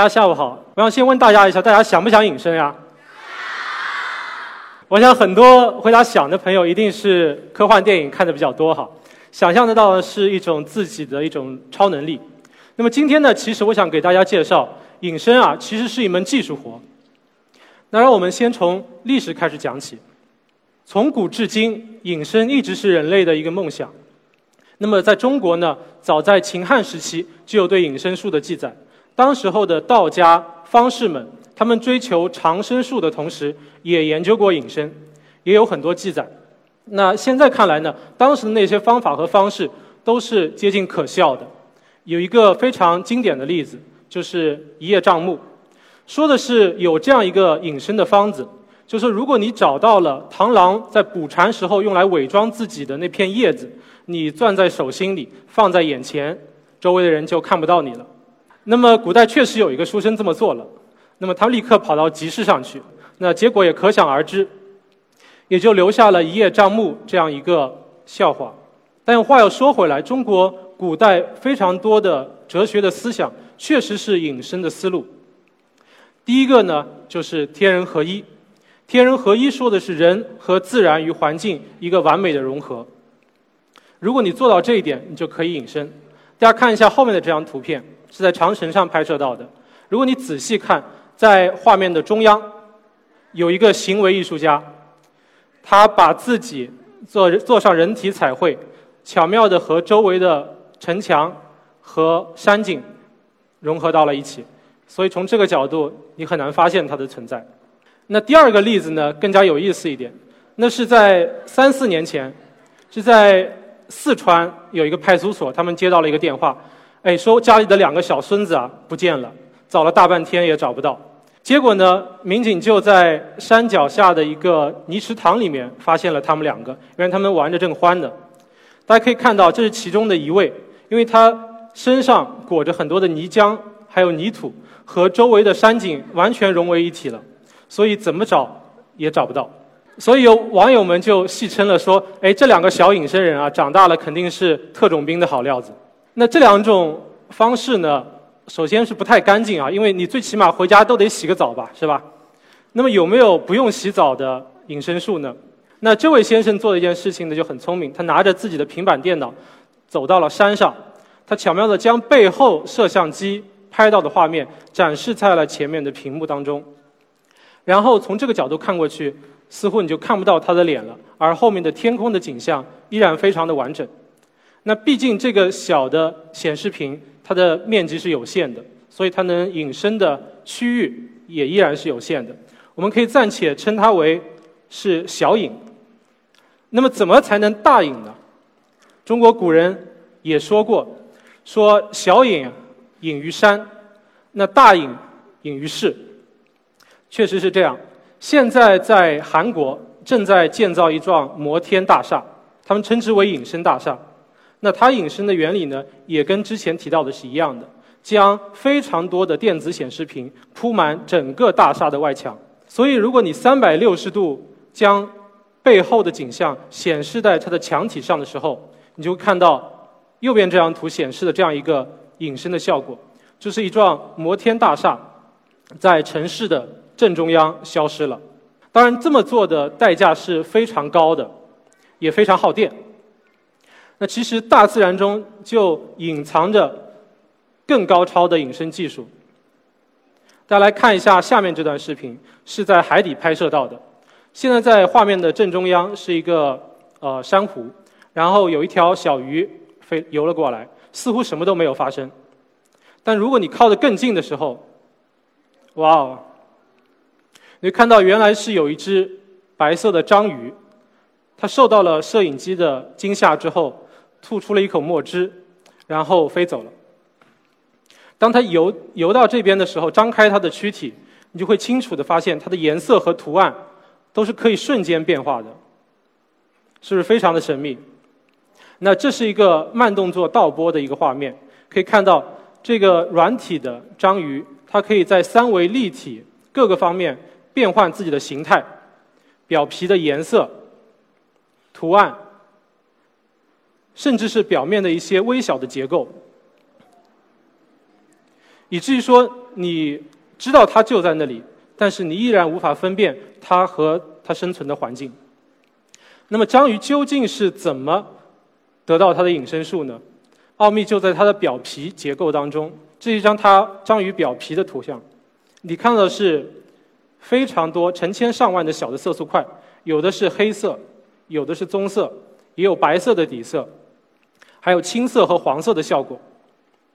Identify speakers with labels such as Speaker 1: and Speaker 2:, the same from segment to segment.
Speaker 1: 大家下午好。我想先问大家一下，大家想不想隐身呀？我想很多回答想的朋友一定是科幻电影看的比较多哈，想象得到的是一种自己的一种超能力。那么今天呢，其实我想给大家介绍隐身啊，其实是一门技术活。那让我们先从历史开始讲起。从古至今，隐身一直是人类的一个梦想。那么，在中国呢，早在秦汉时期就有对隐身术的记载。当时候的道家方士们，他们追求长生术的同时，也研究过隐身，也有很多记载。那现在看来呢，当时的那些方法和方式都是接近可笑的。有一个非常经典的例子，就是一叶障目，说的是有这样一个隐身的方子。就是如果你找到了螳螂在捕蝉时候用来伪装自己的那片叶子，你攥在手心里，放在眼前，周围的人就看不到你了。那么古代确实有一个书生这么做了，那么他立刻跑到集市上去，那结果也可想而知，也就留下了一叶障目这样一个笑话。但话又说回来，中国古代非常多的哲学的思想确实是隐身的思路。第一个呢，就是天人合一。天人合一说的是人和自然与环境一个完美的融合。如果你做到这一点，你就可以隐身。大家看一下后面的这张图片，是在长城上拍摄到的。如果你仔细看，在画面的中央有一个行为艺术家，他把自己做做上人体彩绘，巧妙地和周围的城墙和山景融合到了一起。所以从这个角度，你很难发现它的存在。那第二个例子呢，更加有意思一点。那是在三四年前，是在四川有一个派出所，他们接到了一个电话，哎，说家里的两个小孙子啊不见了，找了大半天也找不到。结果呢，民警就在山脚下的一个泥池塘里面发现了他们两个，原来他们玩着正欢呢。大家可以看到，这是其中的一位，因为他身上裹着很多的泥浆，还有泥土，和周围的山景完全融为一体了。所以怎么找也找不到，所以有网友们就戏称了说：“哎，这两个小隐身人啊，长大了肯定是特种兵的好料子。”那这两种方式呢，首先是不太干净啊，因为你最起码回家都得洗个澡吧，是吧？那么有没有不用洗澡的隐身术呢？那这位先生做的一件事情呢就很聪明，他拿着自己的平板电脑走到了山上，他巧妙地将背后摄像机拍到的画面展示在了前面的屏幕当中。然后从这个角度看过去，似乎你就看不到他的脸了，而后面的天空的景象依然非常的完整。那毕竟这个小的显示屏，它的面积是有限的，所以它能隐身的区域也依然是有限的。我们可以暂且称它为是小隐。那么怎么才能大隐呢？中国古人也说过，说小隐隐于山，那大隐隐于市。确实是这样。现在在韩国正在建造一幢摩天大厦，他们称之为隐身大厦。那它隐身的原理呢，也跟之前提到的是一样的，将非常多的电子显示屏铺满整个大厦的外墙。所以，如果你三百六十度将背后的景象显示在它的墙体上的时候，你就看到右边这张图显示的这样一个隐身的效果，就是一幢摩天大厦在城市的。正中央消失了，当然这么做的代价是非常高的，也非常耗电。那其实大自然中就隐藏着更高超的隐身技术。大家来看一下下面这段视频，是在海底拍摄到的。现在在画面的正中央是一个呃珊瑚，然后有一条小鱼飞游了过来，似乎什么都没有发生。但如果你靠得更近的时候，哇哦！你看到原来是有一只白色的章鱼，它受到了摄影机的惊吓之后，吐出了一口墨汁，然后飞走了。当它游游到这边的时候，张开它的躯体，你就会清楚的发现它的颜色和图案都是可以瞬间变化的，是不是非常的神秘？那这是一个慢动作倒播的一个画面，可以看到这个软体的章鱼，它可以在三维立体各个方面。变换自己的形态、表皮的颜色、图案，甚至是表面的一些微小的结构，以至于说你知道它就在那里，但是你依然无法分辨它和它生存的环境。那么章鱼究竟是怎么得到它的隐身术呢？奥秘就在它的表皮结构当中。这一张它章鱼表皮的图像，你看到的是非常多成千上万的小的色素块，有的是黑色，有的是棕色，也有白色的底色，还有青色和黄色的效果。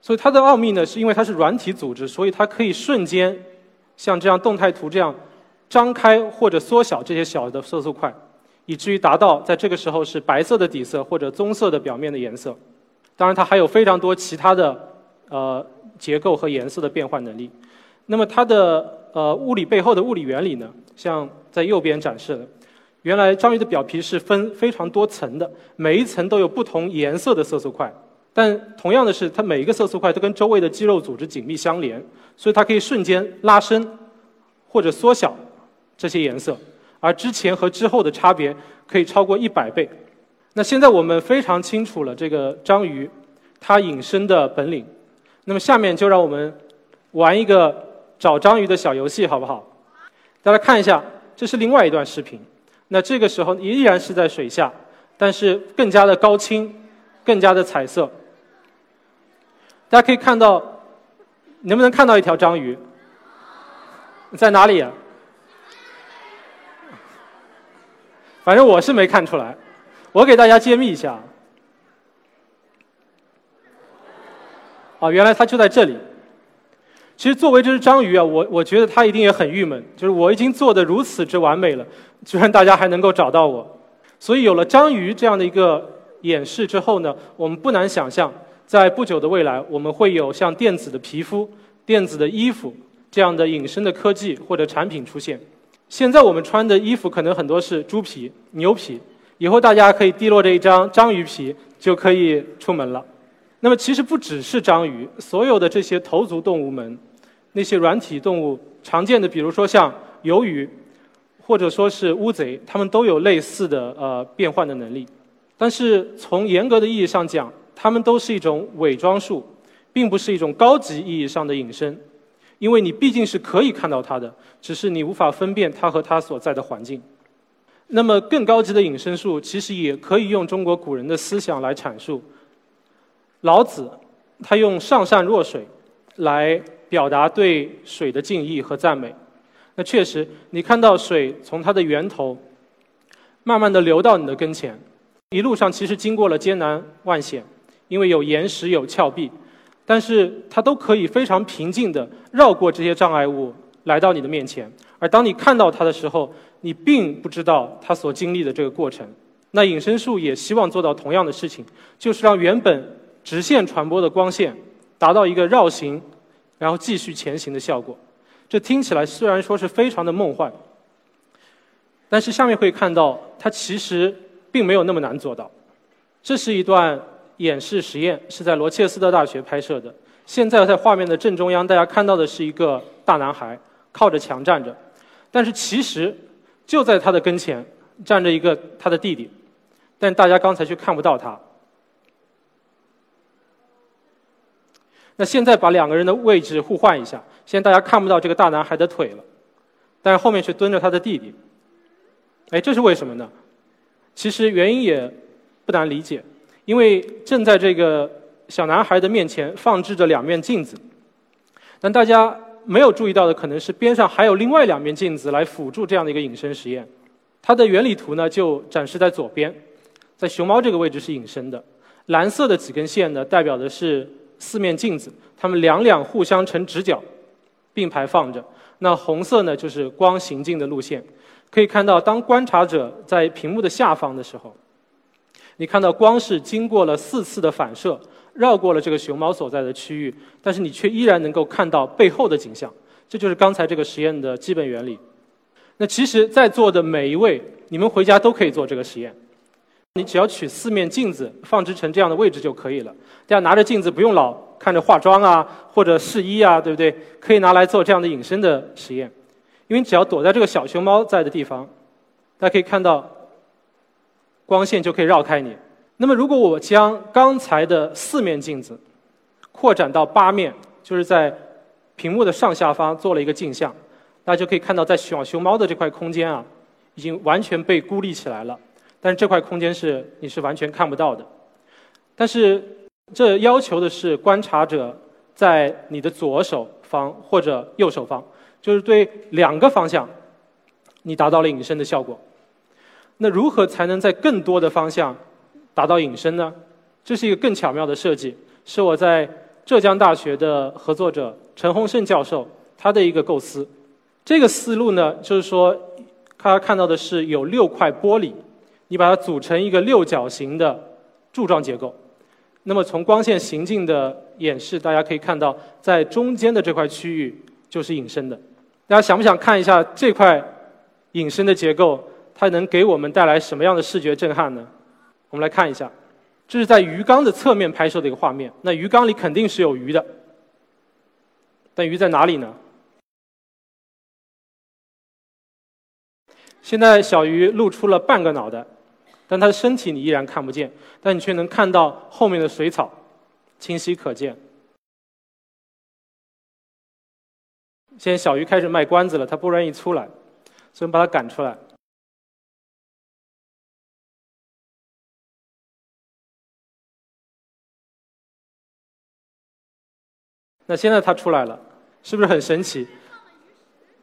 Speaker 1: 所以它的奥秘呢，是因为它是软体组织，所以它可以瞬间像这样动态图这样张开或者缩小这些小的色素块，以至于达到在这个时候是白色的底色或者棕色的表面的颜色。当然，它还有非常多其他的呃结构和颜色的变换能力。那么它的呃物理背后的物理原理呢，像在右边展示的，原来章鱼的表皮是分非常多层的，每一层都有不同颜色的色素块。但同样的是，它每一个色素块都跟周围的肌肉组织紧密相连，所以它可以瞬间拉伸或者缩小这些颜色，而之前和之后的差别可以超过一百倍。那现在我们非常清楚了这个章鱼它隐身的本领，那么下面就让我们玩一个找章鱼的小游戏，好不好？大家看一下，这是另外一段视频。那这个时候依然是在水下，但是更加的高清，更加的彩色。大家可以看到，能不能看到一条章鱼？在哪里？啊反正我是没看出来。我给大家揭秘一下。啊，原来它就在这里。其实作为这只章鱼啊，我我觉得它一定也很郁闷，就是我已经做的如此之完美了，居然大家还能够找到我。所以有了章鱼这样的一个演示之后呢，我们不难想象。在不久的未来，我们会有像电子的皮肤、电子的衣服这样的隐身的科技或者产品出现。现在我们穿的衣服可能很多是猪皮、牛皮，以后大家可以滴落着一张章鱼皮就可以出门了。那么其实不只是章鱼，所有的这些头足动物们，那些软体动物常见的，比如说像鱿鱼，或者说是乌贼，它们都有类似的呃变换的能力。但是从严格的意义上讲，它们都是一种伪装术，并不是一种高级意义上的隐身，因为你毕竟是可以看到它的，只是你无法分辨它和它所在的环境。那么更高级的隐身术，其实也可以用中国古人的思想来阐述。老子他用上善若水来表达对水的敬意和赞美。那确实，你看到水从它的源头慢慢的流到你的跟前，一路上其实经过了艰难万险。因为有岩石有峭壁，但是它都可以非常平静地绕过这些障碍物来到你的面前。而当你看到它的时候，你并不知道它所经历的这个过程。那隐身术也希望做到同样的事情，就是让原本直线传播的光线达到一个绕行，然后继续前行的效果。这听起来虽然说是非常的梦幻，但是下面会看到它其实并没有那么难做到。这是一段。演示实验是在罗切斯特大学拍摄的。现在在画面的正中央，大家看到的是一个大男孩靠着墙站着，但是其实就在他的跟前站着一个他的弟弟，但大家刚才却看不到他。那现在把两个人的位置互换一下，现在大家看不到这个大男孩的腿了，但是后面却蹲着他的弟弟。哎，这是为什么呢？其实原因也不难理解。因为正在这个小男孩的面前放置着两面镜子，但大家没有注意到的可能是边上还有另外两面镜子来辅助这样的一个隐身实验。它的原理图呢就展示在左边，在熊猫这个位置是隐身的，蓝色的几根线呢代表的是四面镜子，它们两两互相成直角，并排放着。那红色呢就是光行进的路线，可以看到当观察者在屏幕的下方的时候。你看到光是经过了四次的反射，绕过了这个熊猫所在的区域，但是你却依然能够看到背后的景象。这就是刚才这个实验的基本原理。那其实，在座的每一位，你们回家都可以做这个实验。你只要取四面镜子，放置成这样的位置就可以了。大家拿着镜子，不用老看着化妆啊，或者试衣啊，对不对？可以拿来做这样的隐身的实验。因为只要躲在这个小熊猫在的地方，大家可以看到。光线就可以绕开你。那么，如果我将刚才的四面镜子扩展到八面，就是在屏幕的上下方做了一个镜像，大家就可以看到，在小熊猫的这块空间啊，已经完全被孤立起来了。但是这块空间是你是完全看不到的。但是这要求的是观察者在你的左手方或者右手方，就是对两个方向，你达到了隐身的效果。那如何才能在更多的方向达到隐身呢？这是一个更巧妙的设计，是我在浙江大学的合作者陈洪胜教授他的一个构思。这个思路呢，就是说，他看到的是有六块玻璃，你把它组成一个六角形的柱状结构。那么从光线行进的演示，大家可以看到，在中间的这块区域就是隐身的。大家想不想看一下这块隐身的结构？它能给我们带来什么样的视觉震撼呢？我们来看一下，这是在鱼缸的侧面拍摄的一个画面。那鱼缸里肯定是有鱼的，但鱼在哪里呢？现在小鱼露出了半个脑袋，但它的身体你依然看不见，但你却能看到后面的水草清晰可见。现在小鱼开始卖关子了，它不愿意出来，所以把它赶出来。那现在它出来了，是不是很神奇？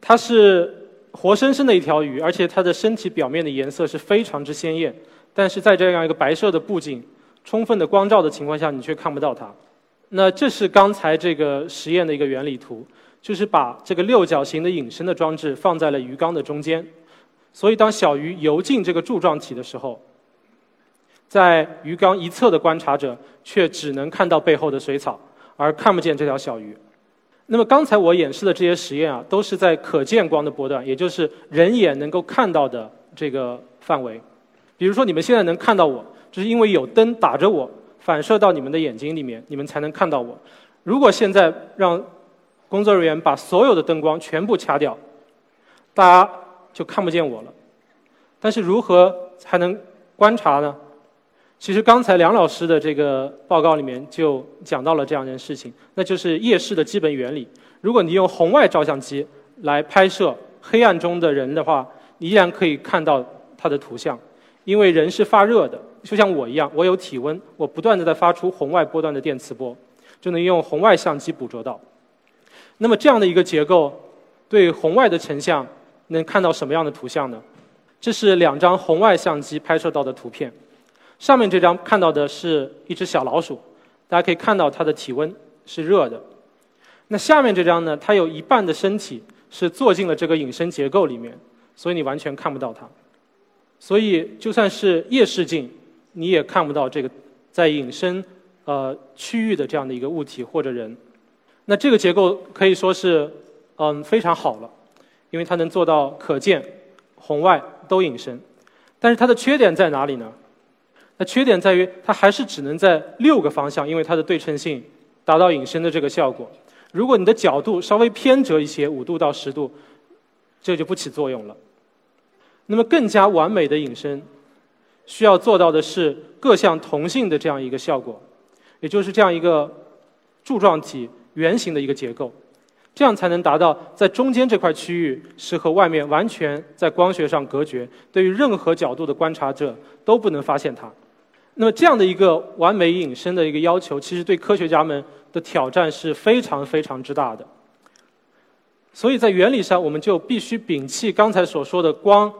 Speaker 1: 它是活生生的一条鱼，而且它的身体表面的颜色是非常之鲜艳。但是在这样一个白色的布景、充分的光照的情况下，你却看不到它。那这是刚才这个实验的一个原理图，就是把这个六角形的隐身的装置放在了鱼缸的中间。所以当小鱼游进这个柱状体的时候，在鱼缸一侧的观察者却只能看到背后的水草。而看不见这条小鱼。那么刚才我演示的这些实验啊，都是在可见光的波段，也就是人眼能够看到的这个范围。比如说，你们现在能看到我，这是因为有灯打着我，反射到你们的眼睛里面，你们才能看到我。如果现在让工作人员把所有的灯光全部掐掉，大家就看不见我了。但是如何才能观察呢？其实刚才梁老师的这个报告里面就讲到了这样一件事情，那就是夜视的基本原理。如果你用红外照相机来拍摄黑暗中的人的话，你依然可以看到他的图像，因为人是发热的，就像我一样，我有体温，我不断的在发出红外波段的电磁波，就能用红外相机捕捉到。那么这样的一个结构，对红外的成像能看到什么样的图像呢？这是两张红外相机拍摄到的图片。上面这张看到的是一只小老鼠，大家可以看到它的体温是热的。那下面这张呢，它有一半的身体是坐进了这个隐身结构里面，所以你完全看不到它。所以就算是夜视镜，你也看不到这个在隐身呃区域的这样的一个物体或者人。那这个结构可以说是嗯非常好了，因为它能做到可见、红外都隐身。但是它的缺点在哪里呢？那缺点在于，它还是只能在六个方向，因为它的对称性达到隐身的这个效果。如果你的角度稍微偏折一些，五度到十度，这就不起作用了。那么更加完美的隐身，需要做到的是各项同性的这样一个效果，也就是这样一个柱状体圆形的一个结构，这样才能达到在中间这块区域是和外面完全在光学上隔绝，对于任何角度的观察者都不能发现它。那么这样的一个完美隐身的一个要求，其实对科学家们的挑战是非常非常之大的。所以在原理上，我们就必须摒弃刚才所说的光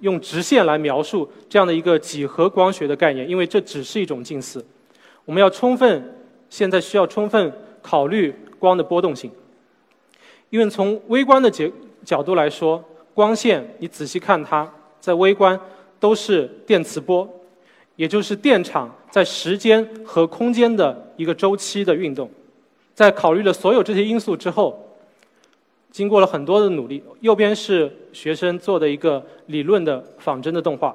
Speaker 1: 用直线来描述这样的一个几何光学的概念，因为这只是一种近似。我们要充分，现在需要充分考虑光的波动性，因为从微观的角角度来说，光线你仔细看它，在微观都是电磁波。也就是电场在时间和空间的一个周期的运动，在考虑了所有这些因素之后，经过了很多的努力，右边是学生做的一个理论的仿真的动画。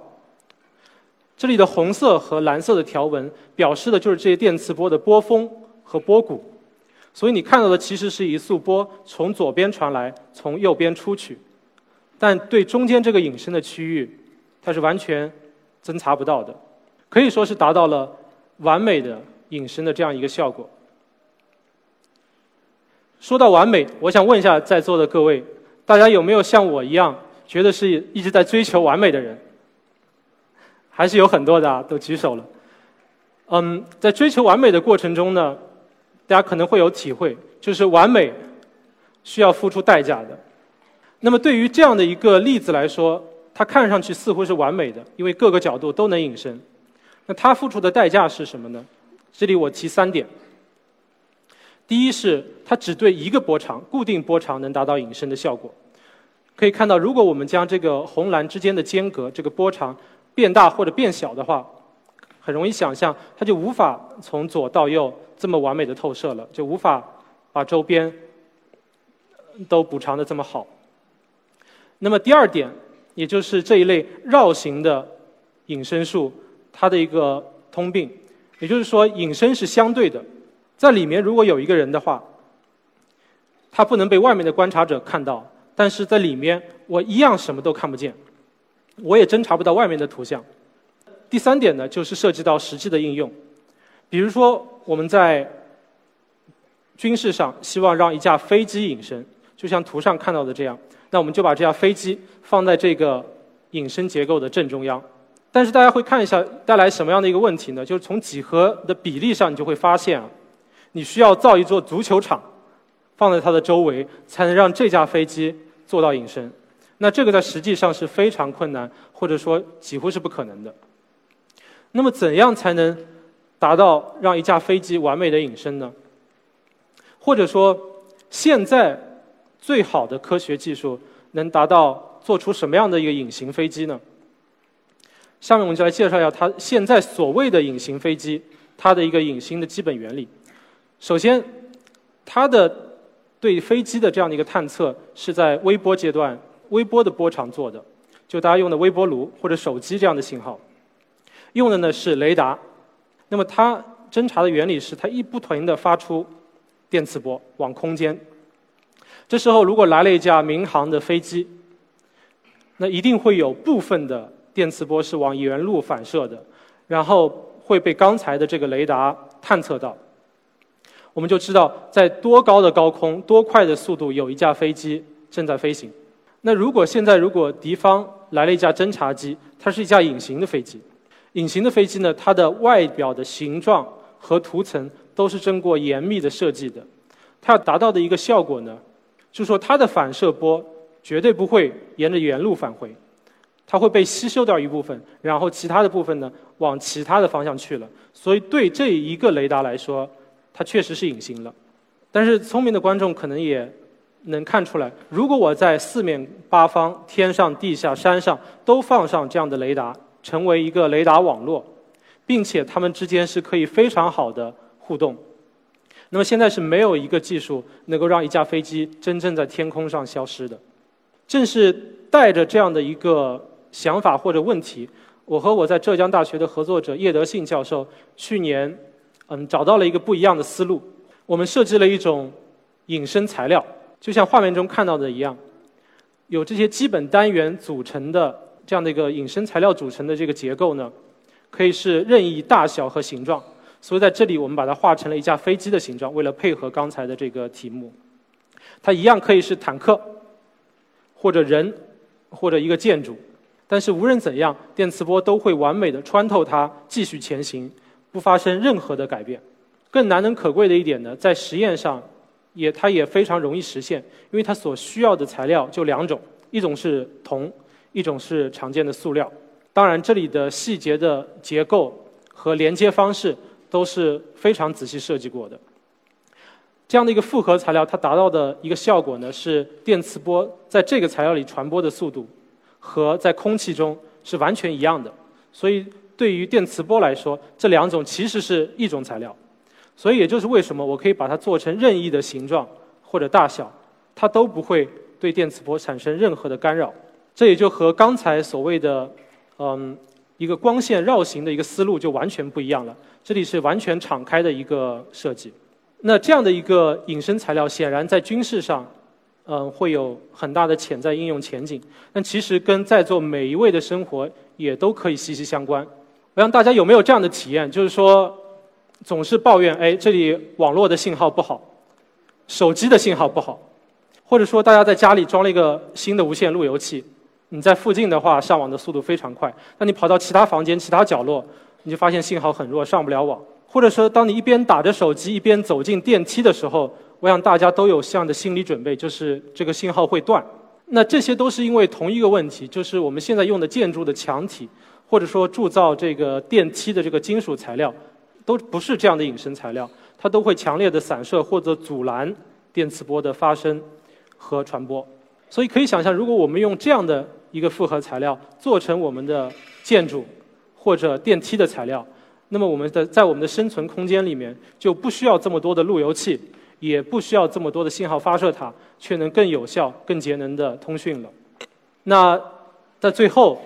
Speaker 1: 这里的红色和蓝色的条纹表示的就是这些电磁波的波峰和波谷，所以你看到的其实是一束波从左边传来，从右边出去，但对中间这个隐身的区域，它是完全侦查不到的。可以说是达到了完美的隐身的这样一个效果。说到完美，我想问一下在座的各位，大家有没有像我一样，觉得是一直在追求完美的人？还是有很多的啊，都举手了。嗯，在追求完美的过程中呢，大家可能会有体会，就是完美需要付出代价的。那么对于这样的一个例子来说，它看上去似乎是完美的，因为各个角度都能隐身。那它付出的代价是什么呢？这里我提三点。第一是它只对一个波长、固定波长能达到隐身的效果。可以看到，如果我们将这个红蓝之间的间隔这个波长变大或者变小的话，很容易想象，它就无法从左到右这么完美的透射了，就无法把周边都补偿的这么好。那么第二点，也就是这一类绕行的隐身术，它的一个通病，也就是说，隐身是相对的，在里面如果有一个人的话，他不能被外面的观察者看到，但是在里面我一样什么都看不见，我也侦查不到外面的图像。第三点呢，就是涉及到实际的应用，比如说我们在军事上希望让一架飞机隐身，就像图上看到的这样，那我们就把这架飞机放在这个隐身结构的正中央。但是大家会看一下带来什么样的一个问题呢？就是从几何的比例上，你就会发现啊，你需要造一座足球场放在它的周围，才能让这架飞机做到隐身。那这个在实际上是非常困难，或者说几乎是不可能的。那么，怎样才能达到让一架飞机完美的隐身呢？或者说，现在最好的科学技术能达到做出什么样的一个隐形飞机呢？下面我们就来介绍一下它现在所谓的隐形飞机它的一个隐形的基本原理。首先，它的对飞机的这样的一个探测是在微波阶段、微波的波长做的，就大家用的微波炉或者手机这样的信号。用的呢是雷达，那么它侦查的原理是它一不停的发出电磁波往空间。这时候如果来了一架民航的飞机，那一定会有部分的电磁波是往原路反射的，然后会被刚才的这个雷达探测到。我们就知道在多高的高空、多快的速度有一架飞机正在飞行。那如果现在如果敌方来了一架侦察机，它是一架隐形的飞机。隐形的飞机呢，它的外表的形状和涂层都是经过严密的设计的。它要达到的一个效果呢，就是说它的反射波绝对不会沿着原路返回，它会被吸收掉一部分，然后其他的部分呢往其他的方向去了。所以对这一个雷达来说，它确实是隐形了。但是聪明的观众可能也能看出来，如果我在四面八方、天上、地下、山上都放上这样的雷达。成为一个雷达网络，并且它们之间是可以非常好的互动。那么现在是没有一个技术能够让一架飞机真正在天空上消失的。正是带着这样的一个想法或者问题，我和我在浙江大学的合作者叶德信教授去年，嗯，找到了一个不一样的思路。我们设计了一种隐身材料，就像画面中看到的一样，有这些基本单元组成的。这样的一个隐身材料组成的这个结构呢，可以是任意大小和形状，所以在这里我们把它画成了一架飞机的形状。为了配合刚才的这个题目，它一样可以是坦克，或者人，或者一个建筑。但是无论怎样，电磁波都会完美的穿透它，继续前行，不发生任何的改变。更难能可贵的一点呢，在实验上，也它也非常容易实现，因为它所需要的材料就两种，一种是铜。一种是常见的塑料，当然这里的细节的结构和连接方式都是非常仔细设计过的。这样的一个复合材料，它达到的一个效果呢，是电磁波在这个材料里传播的速度和在空气中是完全一样的。所以对于电磁波来说，这两种其实是一种材料。所以也就是为什么我可以把它做成任意的形状或者大小，它都不会对电磁波产生任何的干扰。这也就和刚才所谓的，嗯，一个光线绕行的一个思路就完全不一样了。这里是完全敞开的一个设计。那这样的一个隐身材料，显然在军事上，嗯，会有很大的潜在应用前景。但其实跟在座每一位的生活也都可以息息相关。我想大家有没有这样的体验？就是说，总是抱怨，哎，这里网络的信号不好，手机的信号不好，或者说大家在家里装了一个新的无线路由器，你在附近的话上网的速度非常快，那你跑到其他房间、其他角落，你就发现信号很弱，上不了网。或者说，当你一边打着手机一边走进电梯的时候，我想大家都有这样的心理准备，就是这个信号会断。那这些都是因为同一个问题，就是我们现在用的建筑的墙体，或者说铸造这个电梯的这个金属材料，都不是这样的隐身材料，它都会强烈的散射或者阻拦电磁波的发生和传播。所以可以想象，如果我们用这样的一个复合材料做成我们的建筑或者电梯的材料，那么我们的在我们的生存空间里面就不需要这么多的路由器。也不需要这么多的信号发射塔，却能更有效、更节能的通讯了。那在最后，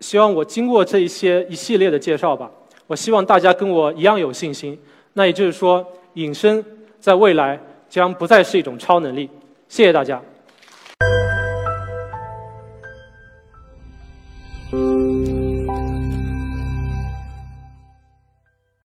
Speaker 1: 希望我经过这一些一系列的介绍吧，我希望大家跟我一样有信心。那也就是说，隐身在未来将不再是一种超能力。谢谢大家。